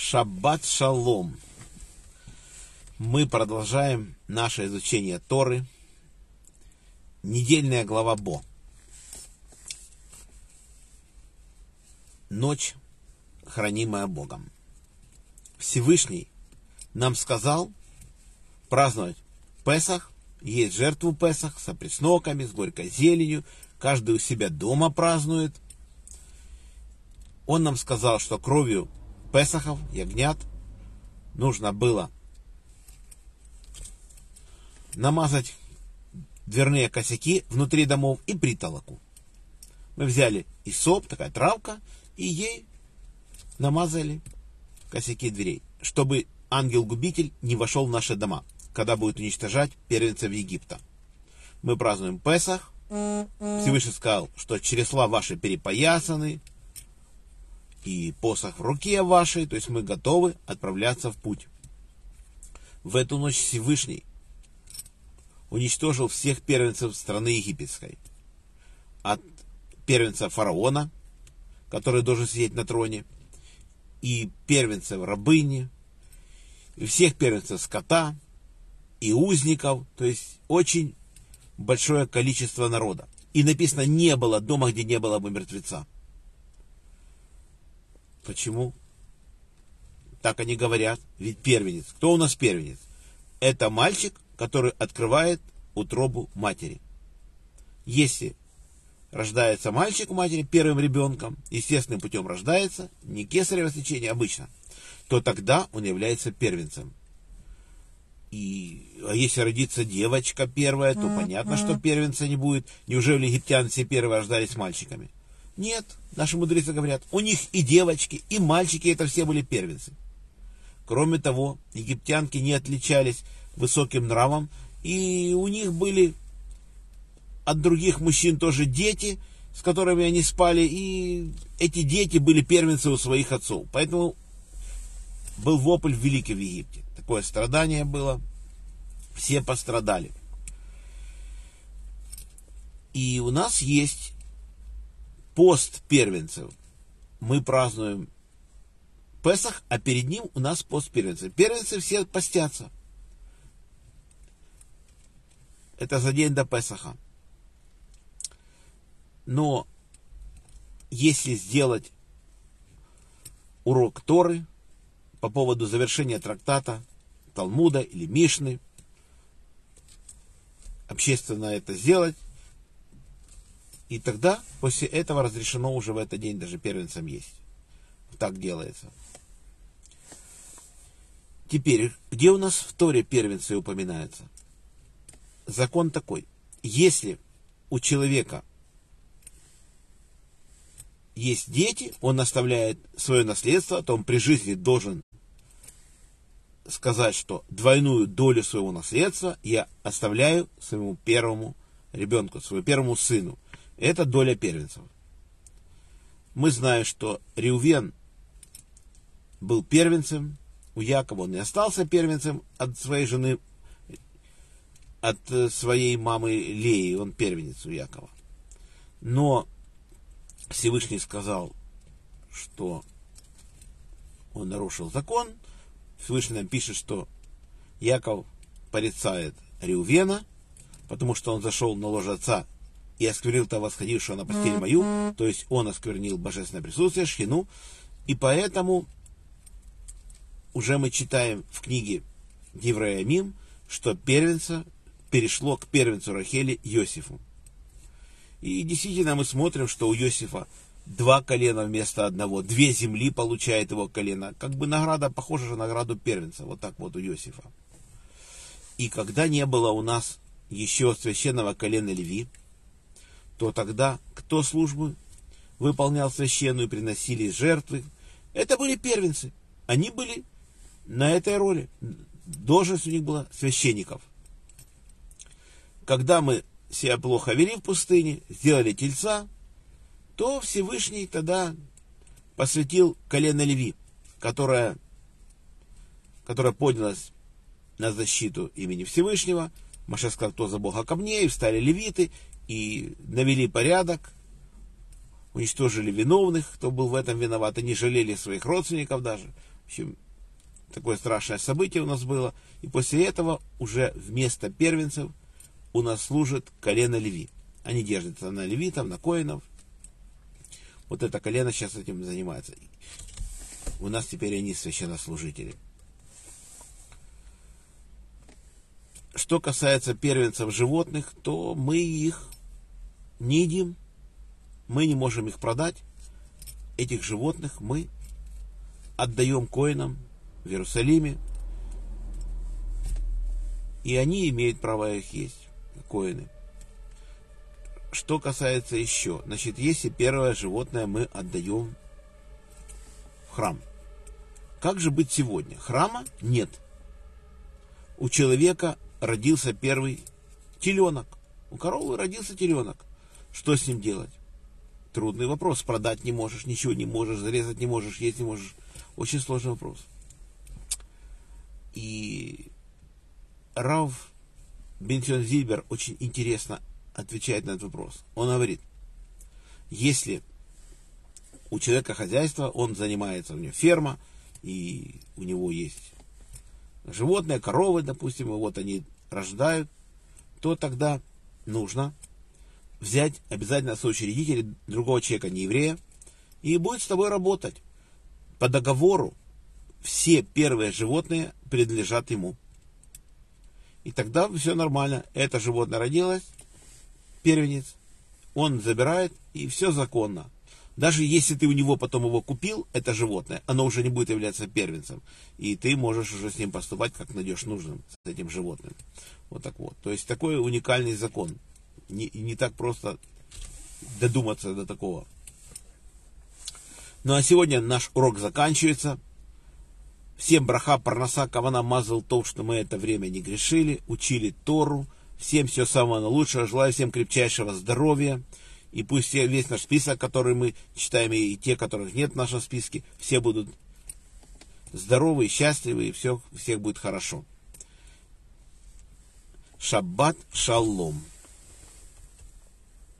Шаббат шалом. Мы продолжаем наше изучение Торы. Недельная глава Бо. Ночь, хранимая Богом. Всевышний нам сказал праздновать Песах, есть жертву Песах с опресноками, с горькой зеленью. Каждый у себя дома празднует. Он нам сказал, что кровью Песахов, ягнят, нужно было намазать дверные косяки внутри домов и притолоку. Мы взяли исоп, такая травка, и ей намазали косяки дверей, чтобы ангел-губитель не вошел в наши дома, когда будет уничтожать первенцев Египта. Мы празднуем Песах. Всевышний сказал, что чересла ваши перепоясаны, и посох в руке вашей, то есть мы готовы отправляться в путь. В эту ночь Всевышний уничтожил всех первенцев страны египетской. От первенца фараона, который должен сидеть на троне, и первенцев рабыни, и всех первенцев скота, и узников, то есть очень большое количество народа. И написано, не было дома, где не было бы мертвеца. Почему? Так они говорят. Ведь первенец. Кто у нас первенец? Это мальчик, который открывает утробу матери. Если рождается мальчик у матери первым ребенком, естественным путем рождается, не кесарево сечение обычно, то тогда он является первенцем. И а если родится девочка первая, то понятно, что первенца не будет. Неужели египтяне все первые рождались мальчиками? Нет, наши мудрецы говорят, у них и девочки, и мальчики, это все были первенцы. Кроме того, египтянки не отличались высоким нравом, и у них были от других мужчин тоже дети, с которыми они спали, и эти дети были первенцы у своих отцов. Поэтому был вопль великий в Египте. Такое страдание было. Все пострадали. И у нас есть пост первенцев. Мы празднуем Песах, а перед ним у нас пост первенцев. Первенцы все постятся. Это за день до Песаха. Но если сделать урок Торы по поводу завершения трактата Талмуда или Мишны, общественно это сделать, и тогда, после этого, разрешено уже в этот день даже первенцам есть. Так делается. Теперь, где у нас в Торе первенцы упоминаются? Закон такой. Если у человека есть дети, он оставляет свое наследство, то он при жизни должен сказать, что двойную долю своего наследства я оставляю своему первому ребенку, своему первому сыну. Это доля первенцев. Мы знаем, что Риувен был первенцем, у Якова он не остался первенцем от своей жены, от своей мамы Леи, он первенец у Якова. Но Всевышний сказал, что он нарушил закон. Всевышний нам пишет, что Яков порицает Риувена, потому что он зашел на ложе отца и осквернил-то восходившего на постель мою, то есть он осквернил божественное присутствие, шхину, и поэтому уже мы читаем в книге Еврея Мим, что первенца перешло к первенцу Рахели Иосифу. И действительно мы смотрим, что у Иосифа два колена вместо одного, две земли получает его колено. Как бы награда похожа на награду первенца, вот так вот у Иосифа. И когда не было у нас еще священного колена Леви, то тогда кто службу выполнял священную, приносили жертвы? Это были первенцы. Они были на этой роли. Должность у них была священников. Когда мы себя плохо вели в пустыне, сделали тельца, то Всевышний тогда посвятил колено Леви, которая, которая поднялась на защиту имени Всевышнего. Маша сказал, кто за Бога камней, встали левиты, и навели порядок, уничтожили виновных, кто был в этом виноват, и не жалели своих родственников даже. В общем, такое страшное событие у нас было. И после этого уже вместо первенцев у нас служит колено Леви. Они держатся на левитов, на коинов. Вот это колено сейчас этим занимается. У нас теперь они священнослужители. Что касается первенцев животных, то мы их не едим, мы не можем их продать. Этих животных мы отдаем коинам в Иерусалиме, и они имеют право их есть, коины. Что касается еще, значит, если первое животное мы отдаем в храм, как же быть сегодня? Храма нет. У человека родился первый теленок. У коровы родился теленок. Что с ним делать? Трудный вопрос. Продать не можешь, ничего не можешь, зарезать не можешь, есть не можешь. Очень сложный вопрос. И Рав Бенсион Зильбер очень интересно отвечает на этот вопрос. Он говорит, если у человека хозяйство, он занимается, у него ферма, и у него есть животные, коровы, допустим, вот они рождают, то тогда нужно взять обязательно соучредителя другого человека, не еврея, и будет с тобой работать. По договору все первые животные принадлежат ему. И тогда все нормально. Это животное родилось, первенец, он забирает, и все законно. Даже если ты у него потом его купил, это животное, оно уже не будет являться первенцем. И ты можешь уже с ним поступать, как найдешь нужным, с этим животным. Вот так вот. То есть такой уникальный закон. Не, не так просто додуматься до такого. Ну а сегодня наш урок заканчивается. Всем браха, парноса, кавана мазал то, что мы это время не грешили, учили Тору. Всем всего самого лучшего. Желаю всем крепчайшего здоровья. И пусть весь наш список, который мы читаем, и те, которых нет в нашем списке, все будут здоровы счастливы, и все, всех будет хорошо. Шаббат шалом.